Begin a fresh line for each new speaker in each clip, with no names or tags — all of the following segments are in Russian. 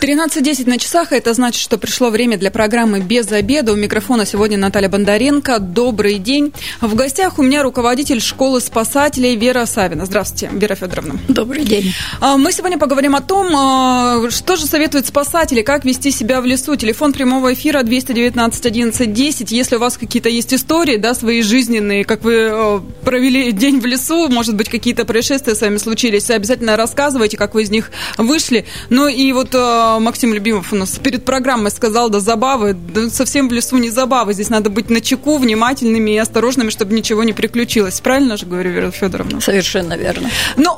13.10 на часах, это значит, что пришло время для программы «Без обеда». У микрофона сегодня Наталья Бондаренко. Добрый день. В гостях у меня руководитель школы спасателей Вера Савина. Здравствуйте, Вера Федоровна.
Добрый день.
А, мы сегодня поговорим о том, а, что же советуют спасатели, как вести себя в лесу. Телефон прямого эфира 219 11 10. Если у вас какие-то есть истории, да, свои жизненные, как вы а, провели день в лесу, может быть, какие-то происшествия с вами случились, обязательно рассказывайте, как вы из них вышли. Ну и вот Максим Любимов у нас перед программой сказал, да забавы, да совсем в лесу не забавы. Здесь надо быть на чеку, внимательными и осторожными, чтобы ничего не приключилось. Правильно же говорю, Вера Федоровна?
Совершенно верно.
Ну,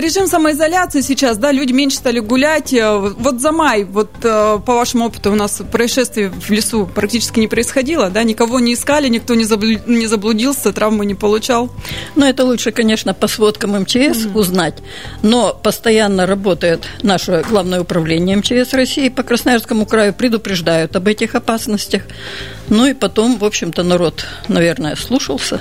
режим самоизоляции сейчас, да, люди меньше стали гулять. Э, вот за май, вот э, по вашему опыту у нас происшествий в лесу практически не происходило, да, никого не искали, никто не, заблудился, травмы не получал.
Ну, это лучше, конечно, по сводкам МЧС mm-hmm. узнать, но постоянно работает наше главное управление МЧС МЧС России по Красноярскому краю предупреждают об этих опасностях. Ну и потом, в общем-то, народ, наверное, слушался.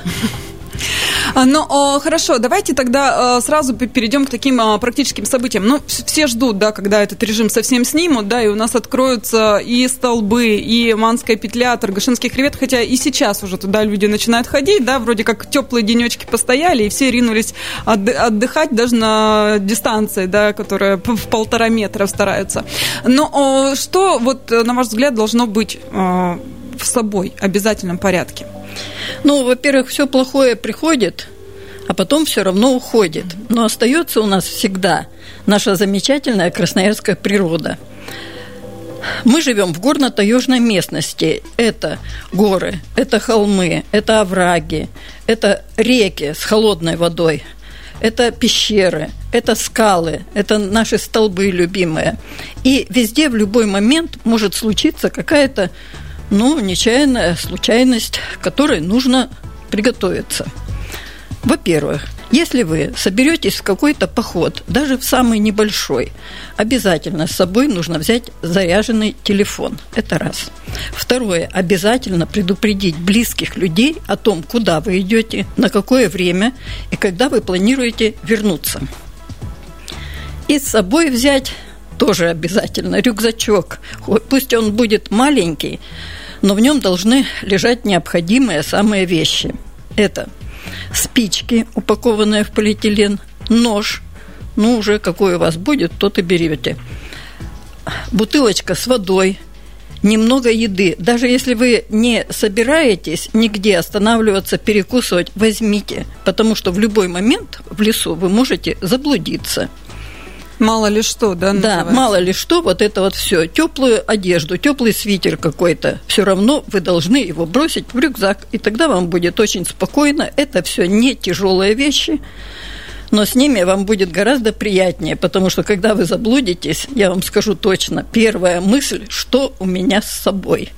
Ну, хорошо, давайте тогда а, сразу перейдем к таким практическим событиям. Ну, все ждут, да, когда этот режим совсем снимут, да, и у нас откроются и столбы, и Манская петля, Торгашинский хребет, хотя и сейчас уже туда люди начинают ходить, да, вроде как теплые денечки постояли, и все ринулись отдыхать даже на дистанции, да, которая в полтора метра стараются. Но что, вот, на ваш взгляд, должно быть в собой обязательном порядке?
Ну, во-первых, все плохое приходит, а потом все равно уходит. Но остается у нас всегда наша замечательная красноярская природа. Мы живем в горно-таежной местности. Это горы, это холмы, это овраги, это реки с холодной водой, это пещеры, это скалы, это наши столбы любимые. И везде в любой момент может случиться какая-то ну, нечаянная случайность, к которой нужно приготовиться. Во-первых, если вы соберетесь в какой-то поход, даже в самый небольшой, обязательно с собой нужно взять заряженный телефон. Это раз. Второе, обязательно предупредить близких людей о том, куда вы идете, на какое время и когда вы планируете вернуться. И с собой взять тоже обязательно рюкзачок. Пусть он будет маленький, но в нем должны лежать необходимые самые вещи. Это спички, упакованные в полиэтилен, нож, ну уже какой у вас будет, тот и берете. Бутылочка с водой, немного еды. Даже если вы не собираетесь нигде останавливаться, перекусывать, возьмите, потому что в любой момент в лесу вы можете заблудиться –
Мало ли что, да?
Называется? Да, мало ли что, вот это вот все. Теплую одежду, теплый свитер какой-то. Все равно вы должны его бросить в рюкзак, и тогда вам будет очень спокойно. Это все не тяжелые вещи, но с ними вам будет гораздо приятнее, потому что когда вы заблудитесь, я вам скажу точно, первая мысль, что у меня с собой.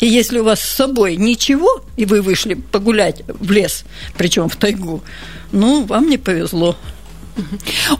И если у вас с собой ничего, и вы вышли погулять в лес, причем в тайгу, ну, вам не повезло.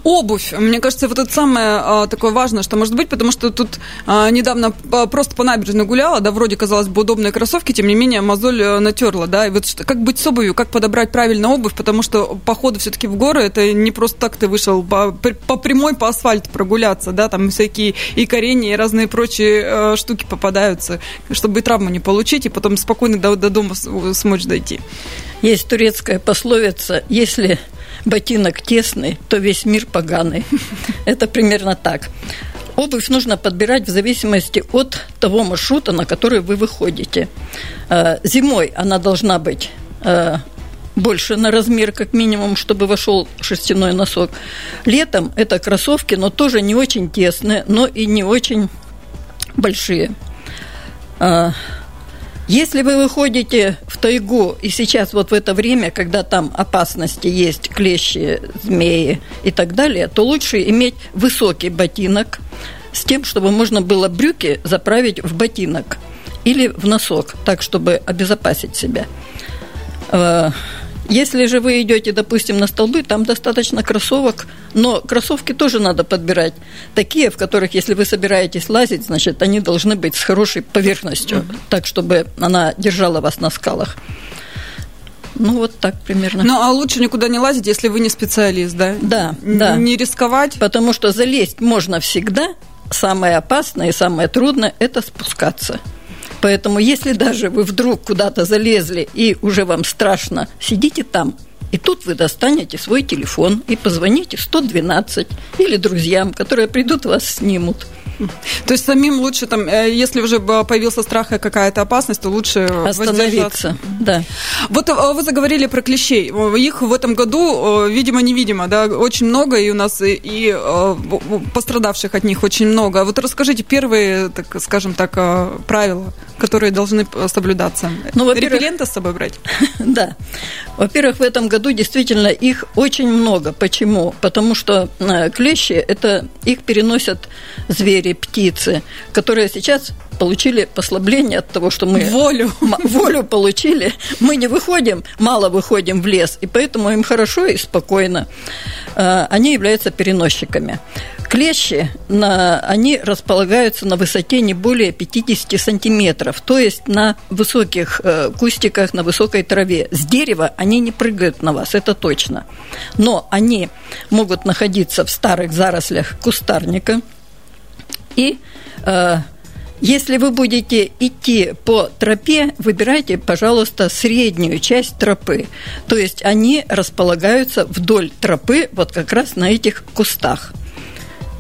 Обувь. Мне кажется, вот это самое а, такое важное, что может быть, потому что тут а, недавно просто по набережной гуляла, да, вроде, казалось бы, удобные кроссовки, тем не менее, мозоль а, натерла, да, и вот как быть с обувью, как подобрать правильно обувь, потому что походы все-таки в горы, это не просто так ты вышел по, по прямой, по асфальту прогуляться, да, там всякие и коренья, и разные прочие а, штуки попадаются, чтобы травму не получить, и потом спокойно до, до дома смочь дойти.
Есть турецкая пословица, если ботинок тесный, то весь мир поганый. Это примерно так. Обувь нужно подбирать в зависимости от того маршрута, на который вы выходите. Э, зимой она должна быть э, больше на размер, как минимум, чтобы вошел шерстяной носок. Летом это кроссовки, но тоже не очень тесные, но и не очень большие. Э, если вы выходите в тайгу, и сейчас вот в это время, когда там опасности есть, клещи, змеи и так далее, то лучше иметь высокий ботинок с тем, чтобы можно было брюки заправить в ботинок или в носок, так, чтобы обезопасить себя. Если же вы идете, допустим, на столбы, там достаточно кроссовок, но кроссовки тоже надо подбирать. Такие, в которых, если вы собираетесь лазить, значит, они должны быть с хорошей поверхностью, mm-hmm. так, чтобы она держала вас на скалах. Ну, вот так примерно.
Ну, а лучше никуда не лазить, если вы не специалист, да?
Да, да.
Не рисковать?
Потому что залезть можно всегда. Самое опасное и самое трудное – это спускаться. Поэтому если даже вы вдруг куда-то залезли и уже вам страшно, сидите там – и тут вы достанете свой телефон и позвоните 112 или друзьям, которые придут вас снимут.
То есть самим лучше там, э, если уже появился страх и какая-то опасность, то лучше
остановиться. Да.
Вот э, вы заговорили про клещей. Их в этом году, э, видимо, невидимо, да, очень много, и у нас и, и пострадавших от них очень много. Вот расскажите первые, так скажем так, правила, которые должны соблюдаться. Ну, Репелленты с собой брать?
Да. Во-первых, в этом году действительно их очень много. Почему? Потому что клещи, это их переносят звери птицы, которые сейчас получили послабление от того, что мы
волю,
волю получили. Мы не выходим, мало выходим в лес, и поэтому им хорошо и спокойно. А, они являются переносчиками. Клещи, на, они располагаются на высоте не более 50 сантиметров, то есть на высоких э, кустиках, на высокой траве. С дерева они не прыгают на вас, это точно. Но они могут находиться в старых зарослях кустарника – и э, если вы будете идти по тропе, выбирайте, пожалуйста, среднюю часть тропы. То есть они располагаются вдоль тропы вот как раз на этих кустах.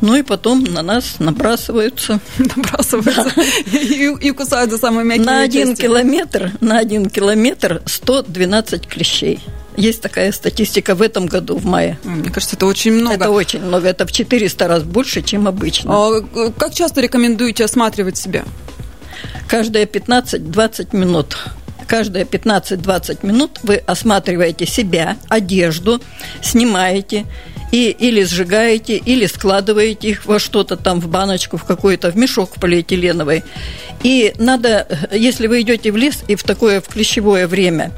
Ну и потом на нас набрасываются.
Набрасываются да. и, и кусают за самые мягкие
На один части. километр, на один километр 112 клещей. Есть такая статистика в этом году, в мае.
Мне кажется, это очень много.
Это очень много. Это в 400 раз больше, чем обычно.
А как часто рекомендуете осматривать себя?
Каждые 15-20 минут каждые 15-20 минут вы осматриваете себя, одежду, снимаете и или сжигаете, или складываете их во что-то там, в баночку, в какой-то, в мешок полиэтиленовый. И надо, если вы идете в лес и в такое в клещевое время,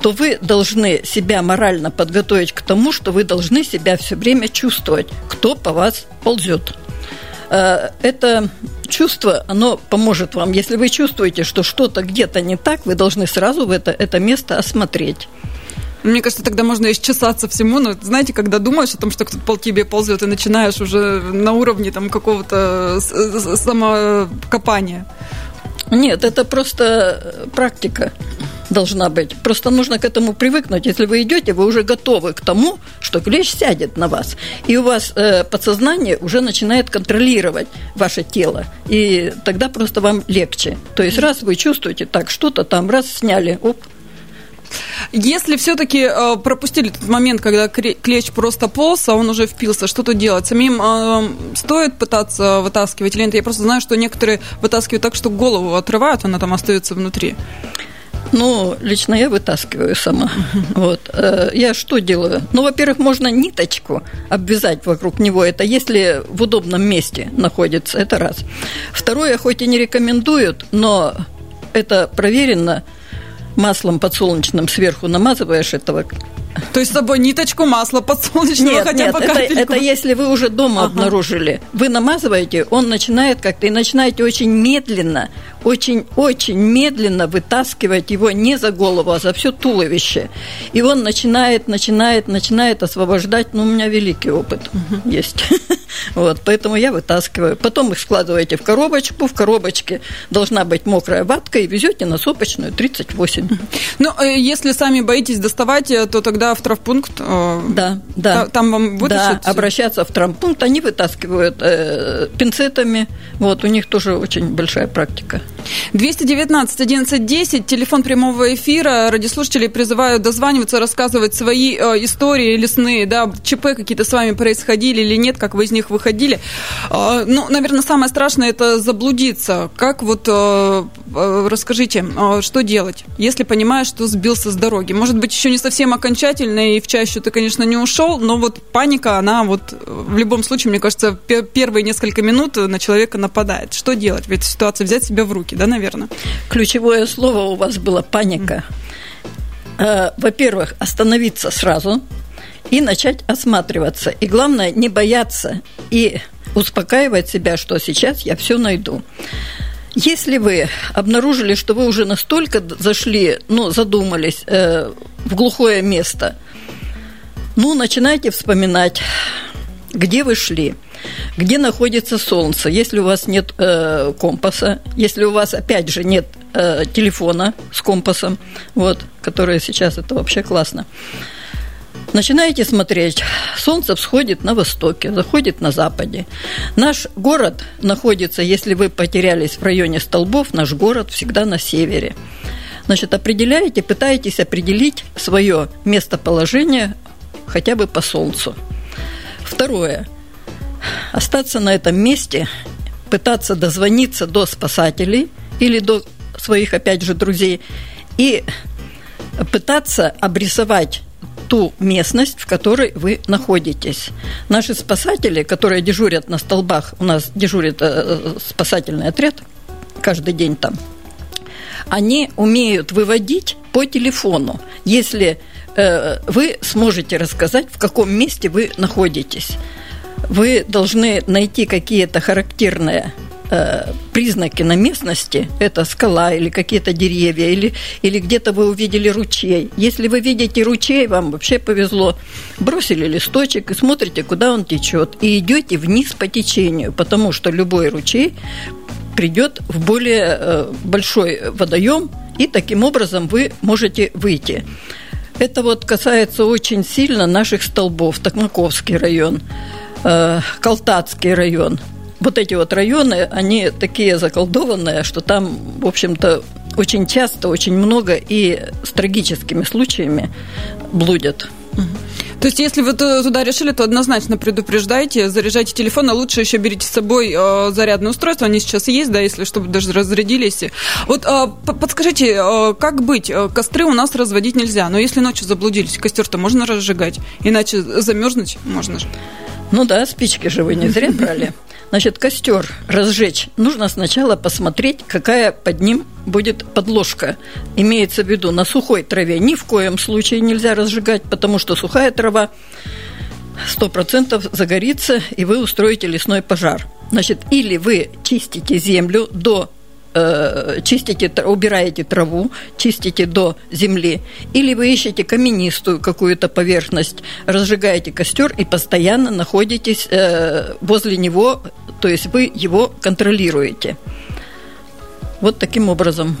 то вы должны себя морально подготовить к тому, что вы должны себя все время чувствовать, кто по вас ползет. Э, это чувство, оно поможет вам. Если вы чувствуете, что что-то где-то не так, вы должны сразу в это, это место осмотреть.
Мне кажется, тогда можно исчесаться всему. Но знаете, когда думаешь о том, что кто-то по тебе ползет, и начинаешь уже на уровне там какого-то самокопания.
Нет, это просто практика должна быть. Просто нужно к этому привыкнуть. Если вы идете, вы уже готовы к тому, что клещ сядет на вас. И у вас э, подсознание уже начинает контролировать ваше тело. И тогда просто вам легче. То есть раз вы чувствуете так, что-то там, раз сняли, оп,
если все-таки э, пропустили тот момент, когда клещ просто полз, а он уже впился, что тут делать? Самим э, стоит пытаться вытаскивать ленты? Я просто знаю, что некоторые вытаскивают так, что голову отрывают, она там остается внутри.
Ну, лично я вытаскиваю сама. Вот. Э, я что делаю? Ну, во-первых, можно ниточку обвязать вокруг него. Это если в удобном месте находится. Это раз. Второе, хоть и не рекомендуют, но это проверено – маслом подсолнечным сверху намазываешь этого
то есть с собой ниточку масла подсолнечного
нет, хотя нет, бы это, это если вы уже дома ага. обнаружили. Вы намазываете, он начинает как-то, и начинаете очень медленно, очень-очень медленно вытаскивать его не за голову, а за все туловище. И он начинает, начинает, начинает освобождать. Ну, у меня великий опыт угу. есть. Вот, поэтому я вытаскиваю. Потом их складываете в коробочку. В коробочке должна быть мокрая ватка и везете на сопочную 38.
Ну, э, если сами боитесь доставать, э, то тогда в травпункт. Э,
да, да.
Там вам вытащат?
Да, обращаться в травмпункт. Они вытаскивают э, пинцетами. Вот, у них тоже очень большая практика.
219 11 10, телефон прямого эфира. Радиослушатели призывают дозваниваться, рассказывать свои э, истории лесные, да, ЧП какие-то с вами происходили или нет, как вы из них выходили. Э, ну, наверное, самое страшное это заблудиться. Как вот, э, э, расскажите, э, что делать, если понимаешь, что сбился с дороги? Может быть, еще не совсем окончательно, и в чащу ты, конечно, не ушел, но вот паника, она вот э, в любом случае, мне кажется, первые несколько минут на человека нападает. Что делать в этой ситуации? Взять себя в руки? Паники, да, наверное?
Ключевое слово у вас было паника. Mm. Во-первых, остановиться сразу и начать осматриваться. И главное, не бояться и успокаивать себя, что сейчас я все найду. Если вы обнаружили, что вы уже настолько зашли, ну, задумались, э, в глухое место, ну, начинайте вспоминать, где вы шли, где находится солнце, если у вас нет э, компаса, если у вас, опять же, нет э, телефона с компасом, вот, который сейчас, это вообще классно. Начинаете смотреть, солнце всходит на востоке, заходит на западе. Наш город находится, если вы потерялись в районе столбов, наш город всегда на севере. Значит, определяете, пытаетесь определить свое местоположение хотя бы по солнцу. Второе. Остаться на этом месте, пытаться дозвониться до спасателей или до своих, опять же, друзей и пытаться обрисовать ту местность, в которой вы находитесь. Наши спасатели, которые дежурят на столбах, у нас дежурит э, спасательный отряд каждый день там, они умеют выводить по телефону, если э, вы сможете рассказать, в каком месте вы находитесь. Вы должны найти какие-то характерные Э, признаки на местности, это скала или какие-то деревья, или, или где-то вы увидели ручей. Если вы видите ручей, вам вообще повезло. Бросили листочек и смотрите, куда он течет. И идете вниз по течению, потому что любой ручей придет в более э, большой водоем, и таким образом вы можете выйти. Это вот касается очень сильно наших столбов. Токмаковский район, э, Калтатский район – вот эти вот районы, они такие заколдованные, что там, в общем-то, очень часто, очень много и с трагическими случаями блудят.
То есть, если вы туда решили, то однозначно предупреждайте, заряжайте телефон, а лучше еще берите с собой э, зарядное устройство, они сейчас есть, да, если чтобы даже разрядились. Вот э, подскажите, э, как быть? Э, костры у нас разводить нельзя, но если ночью заблудились, костер-то можно разжигать, иначе замерзнуть можно же.
Ну да, спички же вы не зря брали. Значит, костер разжечь. Нужно сначала посмотреть, какая под ним будет подложка. Имеется в виду, на сухой траве ни в коем случае нельзя разжигать, потому что сухая трава сто процентов загорится, и вы устроите лесной пожар. Значит, или вы чистите землю до э, чистите, убираете траву, чистите до земли, или вы ищете каменистую какую-то поверхность, разжигаете костер и постоянно находитесь э, возле него, то есть вы его контролируете. Вот таким образом.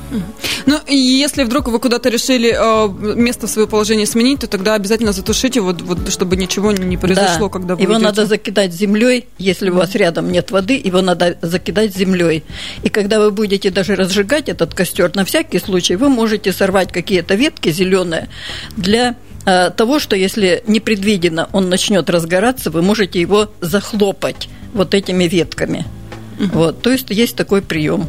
Ну, и если вдруг вы куда-то решили э, место в свое положение сменить, то тогда обязательно затушите, вот, вот, чтобы ничего не произошло,
да.
когда вы
Его
уйдете.
надо закидать землей, если у вас рядом нет воды, его надо закидать землей. И когда вы будете даже разжигать этот костер, на всякий случай вы можете сорвать какие-то ветки зеленые для э, того, что если непредвиденно он начнет разгораться, вы можете его захлопать вот этими ветками. Угу. Вот, то есть есть такой прием.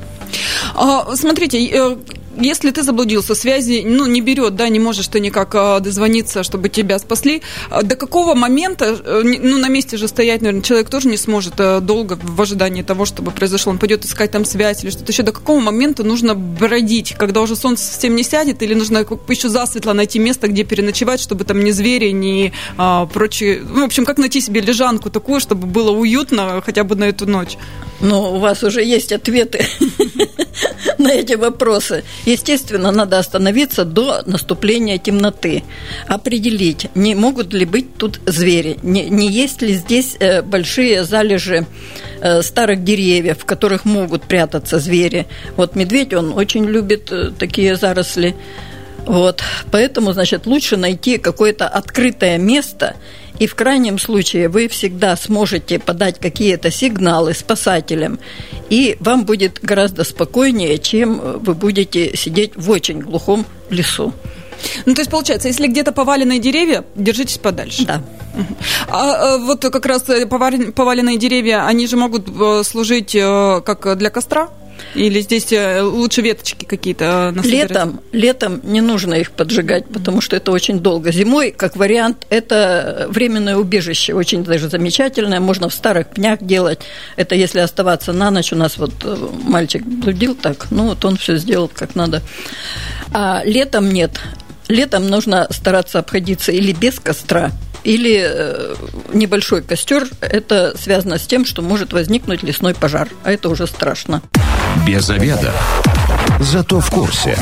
А, смотрите, э, если ты заблудился, связи ну, не берет, да, не можешь ты никак а, дозвониться, чтобы тебя спасли, а, до какого момента, э, ну, на месте же стоять, наверное, человек тоже не сможет а, долго в ожидании того, чтобы произошло, он пойдет искать там связь или что-то еще, до какого момента нужно бродить, когда уже солнце совсем не сядет, или нужно еще засветло найти место, где переночевать, чтобы там ни звери, ни а, прочие, ну, в общем, как найти себе лежанку такую, чтобы было уютно хотя бы на эту ночь?
Ну, у вас уже есть ответы на эти вопросы. Естественно, надо остановиться до наступления темноты, определить, не могут ли быть тут звери, не, не есть ли здесь э, большие залежи э, старых деревьев, в которых могут прятаться звери. Вот медведь, он очень любит э, такие заросли. Вот, поэтому, значит, лучше найти какое-то открытое место – и в крайнем случае вы всегда сможете подать какие-то сигналы спасателям, и вам будет гораздо спокойнее, чем вы будете сидеть в очень глухом лесу.
Ну, то есть, получается, если где-то поваленные деревья, держитесь подальше.
Да.
А, а вот как раз поваленные деревья, они же могут э, служить э, как для костра? Или здесь э, лучше веточки какие-то
насобирать? Летом, летом не нужно их поджигать, потому что это очень долго. Зимой, как вариант, это временное убежище, очень даже замечательное. Можно в старых пнях делать. Это если оставаться на ночь. У нас вот э, мальчик блудил так, ну вот он все сделал как надо. А летом нет. Летом нужно стараться обходиться или без костра, или э, небольшой костер. Это связано с тем, что может возникнуть лесной пожар, а это уже страшно.
Без обеда. Зато в курсе.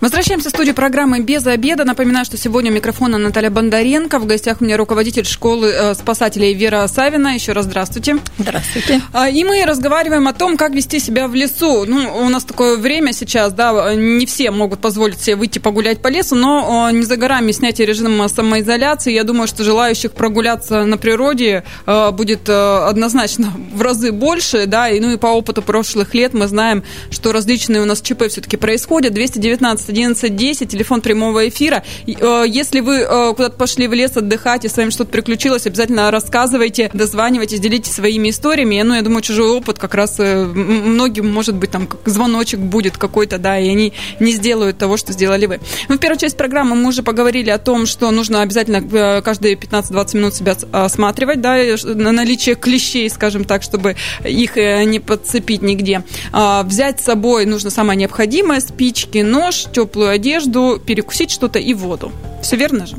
Возвращаемся в студию программы «Без обеда». Напоминаю, что сегодня у микрофона Наталья Бондаренко. В гостях у меня руководитель школы э, спасателей Вера Савина. Еще раз здравствуйте.
Здравствуйте.
А, и мы разговариваем о том, как вести себя в лесу. Ну, у нас такое время сейчас, да, не все могут позволить себе выйти погулять по лесу, но не за горами снятие режима самоизоляции. Я думаю, что желающих прогуляться на природе э, будет э, однозначно в разы больше, да, и ну и по опыту прошлых лет мы знаем, что различные у нас ЧП все-таки происходят. 219 11 10, телефон прямого эфира. Э, если вы э, куда-то пошли в лес отдыхать и с вами что-то приключилось, обязательно рассказывайте, дозванивайтесь, делитесь своими историями. Ну, я думаю, чужой опыт как раз э, многим, может быть, там звоночек будет какой-то, да, и они не сделают того, что сделали вы. Ну, в первую часть программы мы уже поговорили о том, что нужно обязательно каждые 15-20 минут себя осматривать, да, на наличие клещей, скажем так, чтобы их не подцепить нигде. А, взять с собой нужно самое необходимое, спички, нож, теплую одежду, перекусить что-то и воду. Все верно же?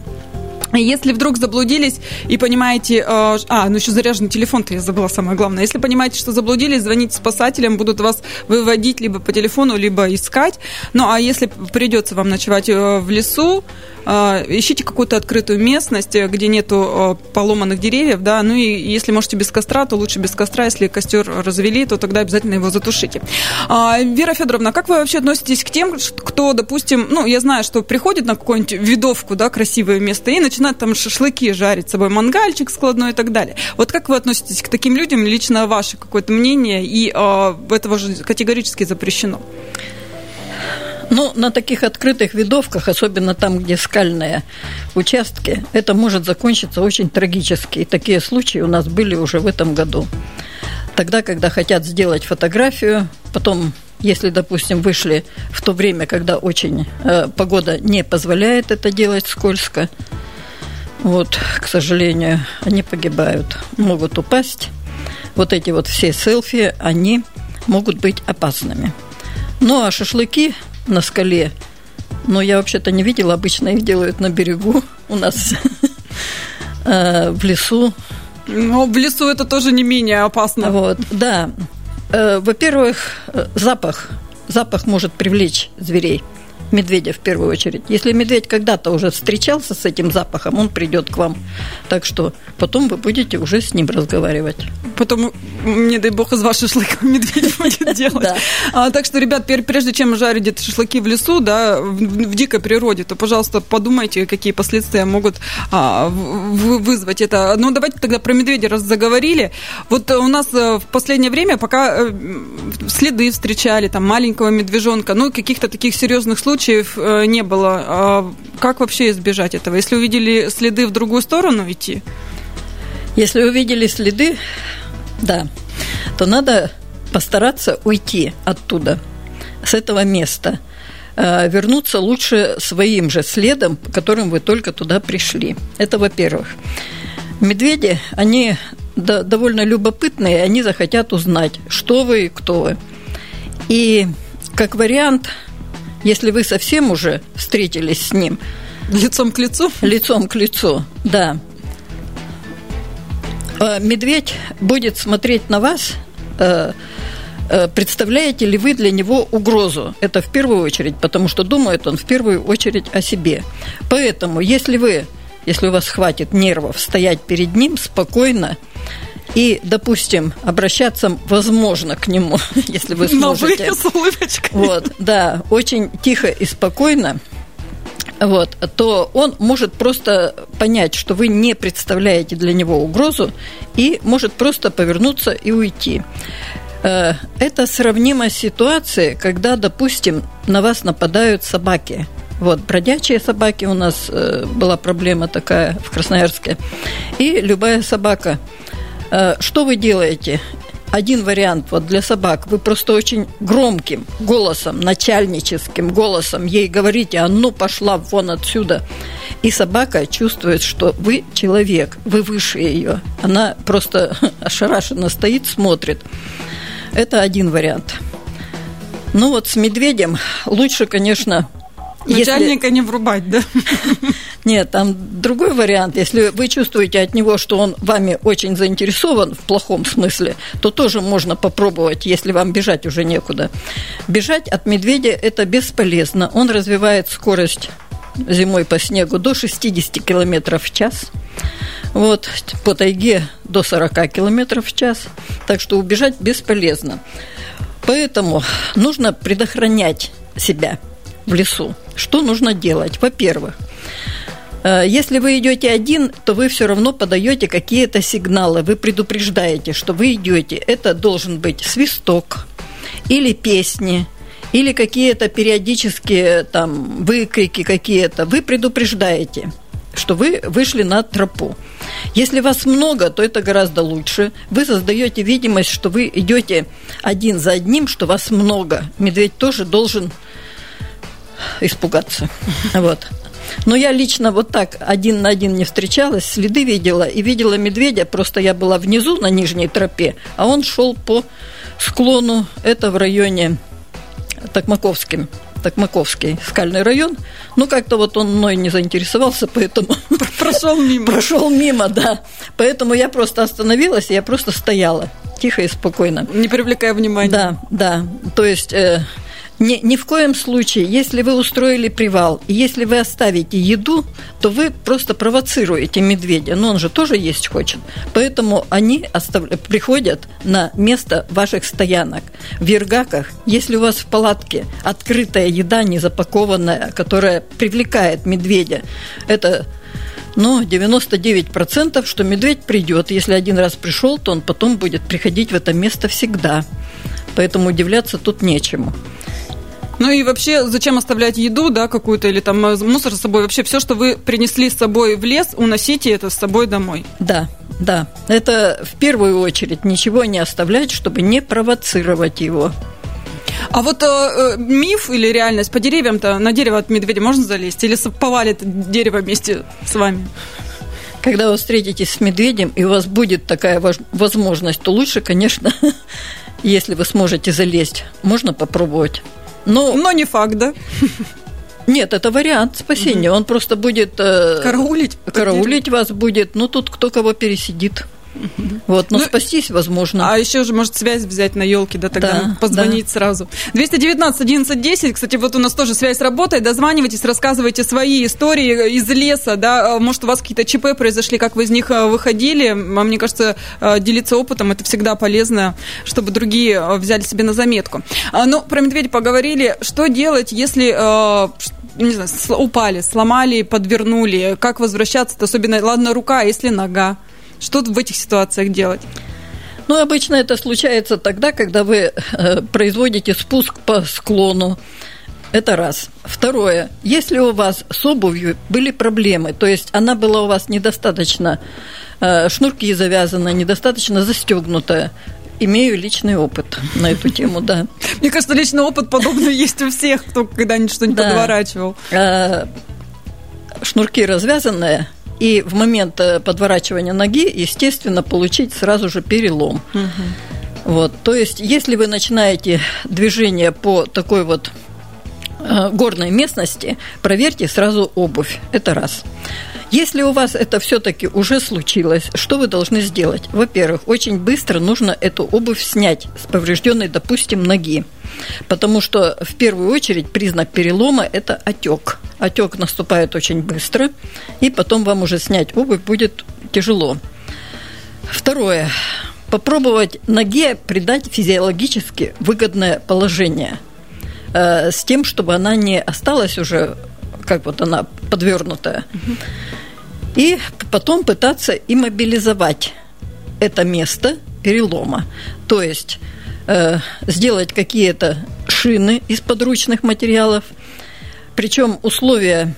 Если вдруг заблудились и понимаете... Э, а, ну еще заряженный телефон-то я забыла самое главное. Если понимаете, что заблудились, звоните спасателям, будут вас выводить либо по телефону, либо искать. Ну, а если придется вам ночевать э, в лесу, ищите какую-то открытую местность, э, где нету а, поломанных деревьев, да, ну и если можете без костра, то лучше без костра, если костер развели, то тогда обязательно его затушите. А, Вера Федоровна, как вы вообще относитесь к тем, кто, допустим, ну, я знаю, что приходит на какую-нибудь видовку, да, красивое место, и начинает там шашлыки жарить, с собой мангальчик складной и так далее. Вот как вы относитесь к таким людям, лично ваше какое-то мнение, и этого же категорически запрещено?
Ну, на таких открытых видовках, особенно там, где скальные участки, это может закончиться очень трагически. И такие случаи у нас были уже в этом году. Тогда, когда хотят сделать фотографию, потом если, допустим, вышли в то время, когда очень э, погода не позволяет это делать скользко, вот, к сожалению, они погибают, могут упасть. Вот эти вот все селфи, они могут быть опасными. Ну а шашлыки на скале. Но я вообще-то не видела, обычно их делают на берегу у нас э, в лесу.
Но в лесу это тоже не менее опасно.
Вот, да. Э, во-первых, э, запах. Запах может привлечь зверей медведя в первую очередь. Если медведь когда-то уже встречался с этим запахом, он придет к вам. Так что потом вы будете уже с ним разговаривать.
Потом, не дай бог, из вас шашлыка медведь будет делать. А, так что, ребят, прежде чем жарить эти шашлыки в лесу, да, в, дикой природе, то, пожалуйста, подумайте, какие последствия могут а, вызвать это. Ну, давайте тогда про медведя раз заговорили. Вот у нас э, в последнее время пока э, следы встречали, там, маленького медвежонка, ну, каких-то таких серьезных случаев случаев э, не было. А как вообще избежать этого? Если увидели следы в другую сторону идти?
Если увидели следы, да, то надо постараться уйти оттуда, с этого места. Э, вернуться лучше своим же следом, которым вы только туда пришли. Это во-первых. Медведи, они довольно любопытные, они захотят узнать, что вы и кто вы. И как вариант – если вы совсем уже встретились с ним.
Лицом к лицу?
Лицом к лицу, да. А медведь будет смотреть на вас, э, э, представляете ли вы для него угрозу? Это в первую очередь, потому что думает он в первую очередь о себе. Поэтому, если вы, если у вас хватит нервов стоять перед ним спокойно, и, допустим, обращаться, возможно, к нему, если вы сможете.
Но вы с улыбочкой.
Вот, да, очень тихо и спокойно вот, то он может просто понять, что вы не представляете для него угрозу, и может просто повернуться и уйти. Э, это сравнимо с ситуацией, когда, допустим, на вас нападают собаки. Вот, бродячие собаки у нас э, была проблема такая в Красноярске. И любая собака – что вы делаете? Один вариант вот для собак. Вы просто очень громким голосом, начальническим голосом ей говорите, а ну пошла вон отсюда. И собака чувствует, что вы человек, вы выше ее. Она просто ошарашенно стоит, смотрит. Это один вариант. Ну вот с медведем лучше, конечно,
Начальника не врубать, да?
Нет, там другой вариант. Если вы чувствуете от него, что он вами очень заинтересован в плохом смысле, то тоже можно попробовать, если вам бежать уже некуда. Бежать от медведя – это бесполезно. Он развивает скорость зимой по снегу до 60 км в час. Вот, по тайге до 40 км в час. Так что убежать бесполезно. Поэтому нужно предохранять себя в лесу. Что нужно делать? Во-первых, э, если вы идете один, то вы все равно подаете какие-то сигналы, вы предупреждаете, что вы идете. Это должен быть свисток или песни, или какие-то периодические там выкрики какие-то. Вы предупреждаете что вы вышли на тропу. Если вас много, то это гораздо лучше. Вы создаете видимость, что вы идете один за одним, что вас много. Медведь тоже должен испугаться. Вот. Но я лично вот так один на один не встречалась, следы видела и видела медведя. Просто я была внизу на нижней тропе, а он шел по склону. Это в районе Токмаковским. Токмаковский скальный район. Ну, как-то вот он мной не заинтересовался, поэтому...
Прошел мимо.
Прошел мимо, да. Поэтому я просто остановилась, я просто стояла тихо и спокойно.
Не привлекая внимания.
Да, да. То есть э, ни, ни в коем случае, если вы устроили привал, и если вы оставите еду, то вы просто провоцируете медведя. Но он же тоже есть хочет. Поэтому они остав... приходят на место ваших стоянок. В Ергаках, если у вас в палатке открытая еда, не запакованная, которая привлекает медведя, это но 99% что медведь придет. Если один раз пришел, то он потом будет приходить в это место всегда. Поэтому удивляться тут нечему.
Ну и вообще, зачем оставлять еду, да, какую-то, или там э, мусор с собой? Вообще все, что вы принесли с собой в лес, уносите это с собой домой.
Да, да. Это в первую очередь ничего не оставлять, чтобы не провоцировать его.
А вот э, э миф или реальность по деревьям-то на дерево от медведя можно залезть? Или повалит дерево вместе с вами?
Когда вы встретитесь с медведем, и у вас будет такая возможность, то лучше, конечно, если вы сможете залезть, можно попробовать.
Но, Но не факт, да?
Нет, это вариант спасения. Угу. Он просто будет...
Э, караулить.
Караулить вас будет. Ну, тут кто кого пересидит. Вот, но ну, спастись возможно.
А еще же может связь взять на елке, да, тогда да, позвонить да. сразу. 219 11 10, кстати, вот у нас тоже связь работает. Дозванивайтесь, рассказывайте свои истории из леса, да. А, может, у вас какие-то ЧП произошли, как вы из них а, выходили. А мне кажется, делиться опытом это всегда полезно, чтобы другие взяли себе на заметку. Ну, про медведя поговорили. Что делать, если не знаю, упали, сломали, подвернули? Как возвращаться? Особенно, ладно, рука, если нога. Что в этих ситуациях делать?
Ну, обычно это случается тогда, когда вы э, производите спуск по склону. Это раз. Второе. Если у вас с обувью были проблемы, то есть она была у вас недостаточно, э, шнурки завязаны, недостаточно застегнутая, имею личный опыт на эту тему, да.
Мне кажется, личный опыт подобный есть у всех, кто когда-нибудь что-нибудь подворачивал. Э,
шнурки развязанные, и в момент э, подворачивания ноги, естественно, получить сразу же перелом. Угу. Вот, то есть, если вы начинаете движение по такой вот э, горной местности, проверьте сразу обувь. Это раз. Если у вас это все-таки уже случилось, что вы должны сделать? Во-первых, очень быстро нужно эту обувь снять с поврежденной, допустим, ноги. Потому что в первую очередь признак перелома – это отек. Отек наступает очень быстро, и потом вам уже снять обувь будет тяжело. Второе. Попробовать ноге придать физиологически выгодное положение э, с тем, чтобы она не осталась уже как вот она подвернутая. И потом пытаться иммобилизовать это место перелома. То есть э, сделать какие-то шины из подручных материалов. Причем условия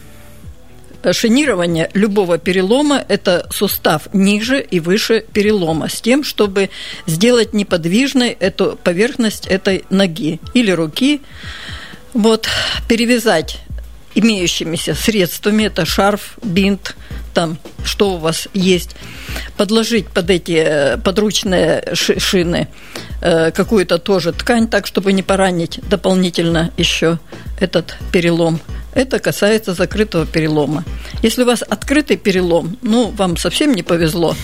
шинирования любого перелома – это сустав ниже и выше перелома, с тем, чтобы сделать неподвижной эту поверхность этой ноги или руки. Вот, перевязать имеющимися средствами, это шарф, бинт, там, что у вас есть, подложить под эти э, подручные шины э, какую-то тоже ткань, так, чтобы не поранить дополнительно еще этот перелом. Это касается закрытого перелома. Если у вас открытый перелом, ну, вам совсем не повезло,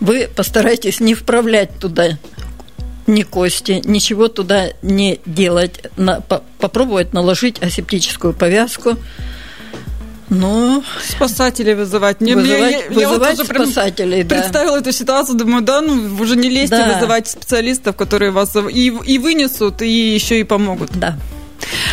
вы постарайтесь не вправлять туда ни кости, ничего туда не делать, на, по, попробовать наложить асептическую повязку.
Ну, спасателей вызывать.
Не, вызывать я, я, вызывать
вот
спасателей,
да. Представила эту ситуацию, думаю, да, ну уже не лезьте да. вызывать специалистов, которые вас и, и вынесут, и еще и помогут.
Да.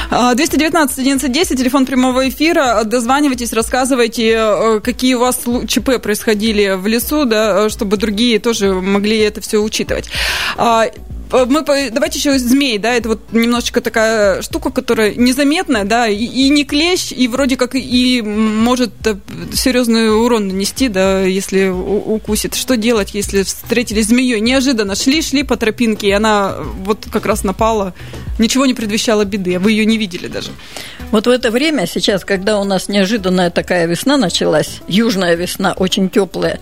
219 1110, телефон прямого эфира. Дозванивайтесь, рассказывайте, э, какие у вас ЧП происходили в лесу, да, чтобы другие тоже могли это все учитывать. А, мы давайте еще змей, да, это вот немножечко такая штука, которая незаметная, да, и, и не клещ, и вроде как и может э, серьезный урон нанести, да, если укусит. Что делать, если встретились змеей? Неожиданно шли, шли по тропинке, и она вот как раз напала. Ничего не предвещало беды, а вы ее не видели даже.
Вот в это время, сейчас, когда у нас неожиданная такая весна началась, южная весна, очень теплая,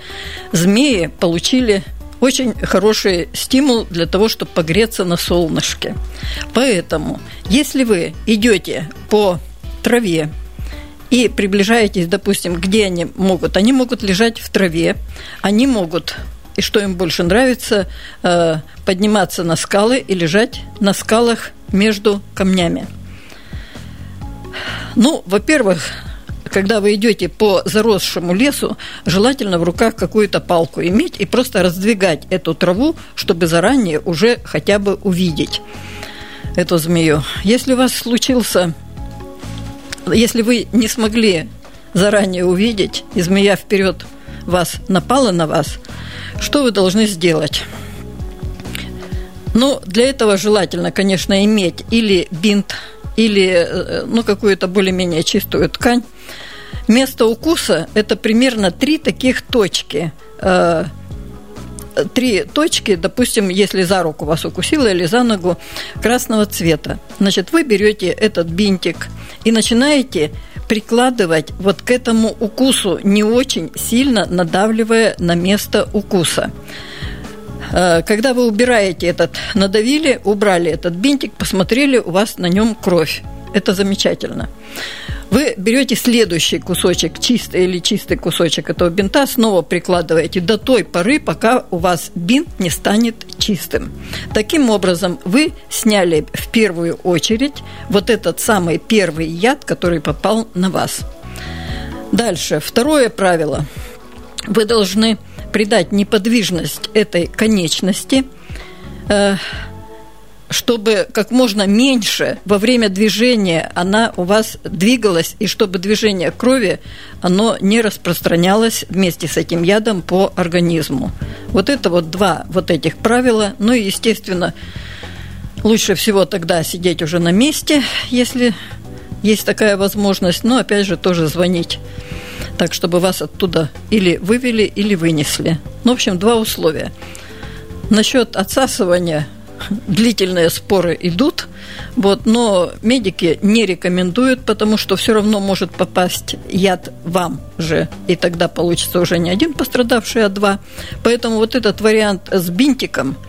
змеи получили очень хороший стимул для того, чтобы погреться на солнышке. Поэтому, если вы идете по траве и приближаетесь, допустим, где они могут, они могут лежать в траве, они могут и что им больше нравится, э, подниматься на скалы и лежать на скалах между камнями. Ну, во-первых, когда вы идете по заросшему лесу, желательно в руках какую-то палку иметь и просто раздвигать эту траву, чтобы заранее уже хотя бы увидеть эту змею. Если у вас случился, если вы не смогли заранее увидеть, и змея вперед вас напала на вас, что вы должны сделать? Ну, для этого желательно, конечно, иметь или бинт, или э, ну, какую-то более-менее чистую ткань, Место укуса – это примерно три таких точки. Э, три точки, допустим, если за руку вас укусило или за ногу красного цвета. Значит, вы берете этот бинтик и начинаете прикладывать вот к этому укусу, не очень сильно надавливая на место укуса. Э, когда вы убираете этот, надавили, убрали этот бинтик, посмотрели, у вас на нем кровь. Это замечательно. Вы берете следующий кусочек, чистый или чистый кусочек этого бинта, снова прикладываете до той поры, пока у вас бинт не станет чистым. Таким образом, вы сняли в первую очередь вот этот самый первый яд, который попал на вас. Дальше, второе правило. Вы должны придать неподвижность этой конечности э, – чтобы как можно меньше во время движения она у вас двигалась, и чтобы движение крови, оно не распространялось вместе с этим ядом по организму. Вот это вот два вот этих правила. Ну и, естественно, лучше всего тогда сидеть уже на месте, если есть такая возможность, но опять же тоже звонить так, чтобы вас оттуда или вывели, или вынесли. Ну, в общем, два условия. Насчет отсасывания – длительные споры идут, вот, но медики не рекомендуют, потому что все равно может попасть яд вам же, и тогда получится уже не один пострадавший, а два. Поэтому вот этот вариант с бинтиком –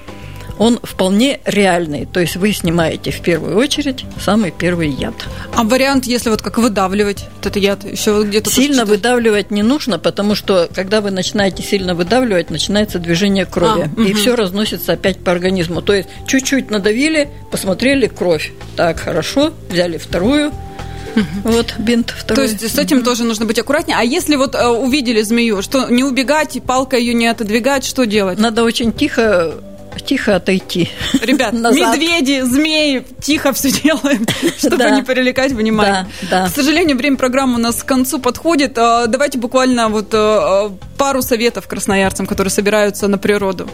он вполне реальный. То есть вы снимаете в первую очередь самый первый яд.
А вариант, если вот как выдавливать этот яд, еще где-то...
Сильно выдавливать не нужно, потому что когда вы начинаете сильно выдавливать, начинается движение крови. А, и угу. все разносится опять по организму. То есть чуть-чуть надавили, посмотрели кровь. Так, хорошо, взяли вторую, вот бинт второй.
То есть с этим тоже нужно быть аккуратнее. А если вот э, увидели змею, что не убегать, палкой ее не отодвигать, что делать?
Надо очень тихо тихо отойти.
Ребят, назад. медведи, змеи, тихо все делаем, чтобы да. не привлекать внимание. Да, да. К сожалению, время программы у нас к концу подходит. А, давайте буквально вот э, пару советов красноярцам, которые собираются на природу.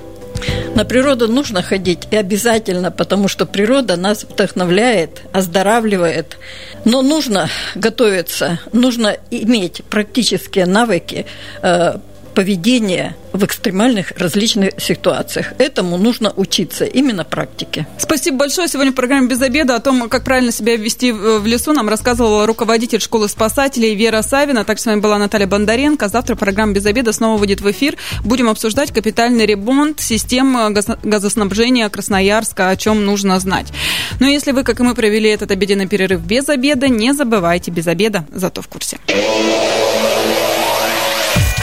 На природу нужно ходить и обязательно, потому что природа нас вдохновляет, оздоравливает. Но нужно готовиться, нужно иметь практические навыки, э, поведения в экстремальных различных ситуациях. Этому нужно учиться, именно практике.
Спасибо большое. Сегодня в программе «Без обеда» о том, как правильно себя вести в лесу, нам рассказывала руководитель школы спасателей Вера Савина. Так с вами была Наталья Бондаренко. Завтра программа «Без обеда» снова выйдет в эфир. Будем обсуждать капитальный ремонт систем газоснабжения Красноярска, о чем нужно знать. Но если вы, как и мы, провели этот обеденный перерыв без обеда, не забывайте без обеда, зато в курсе.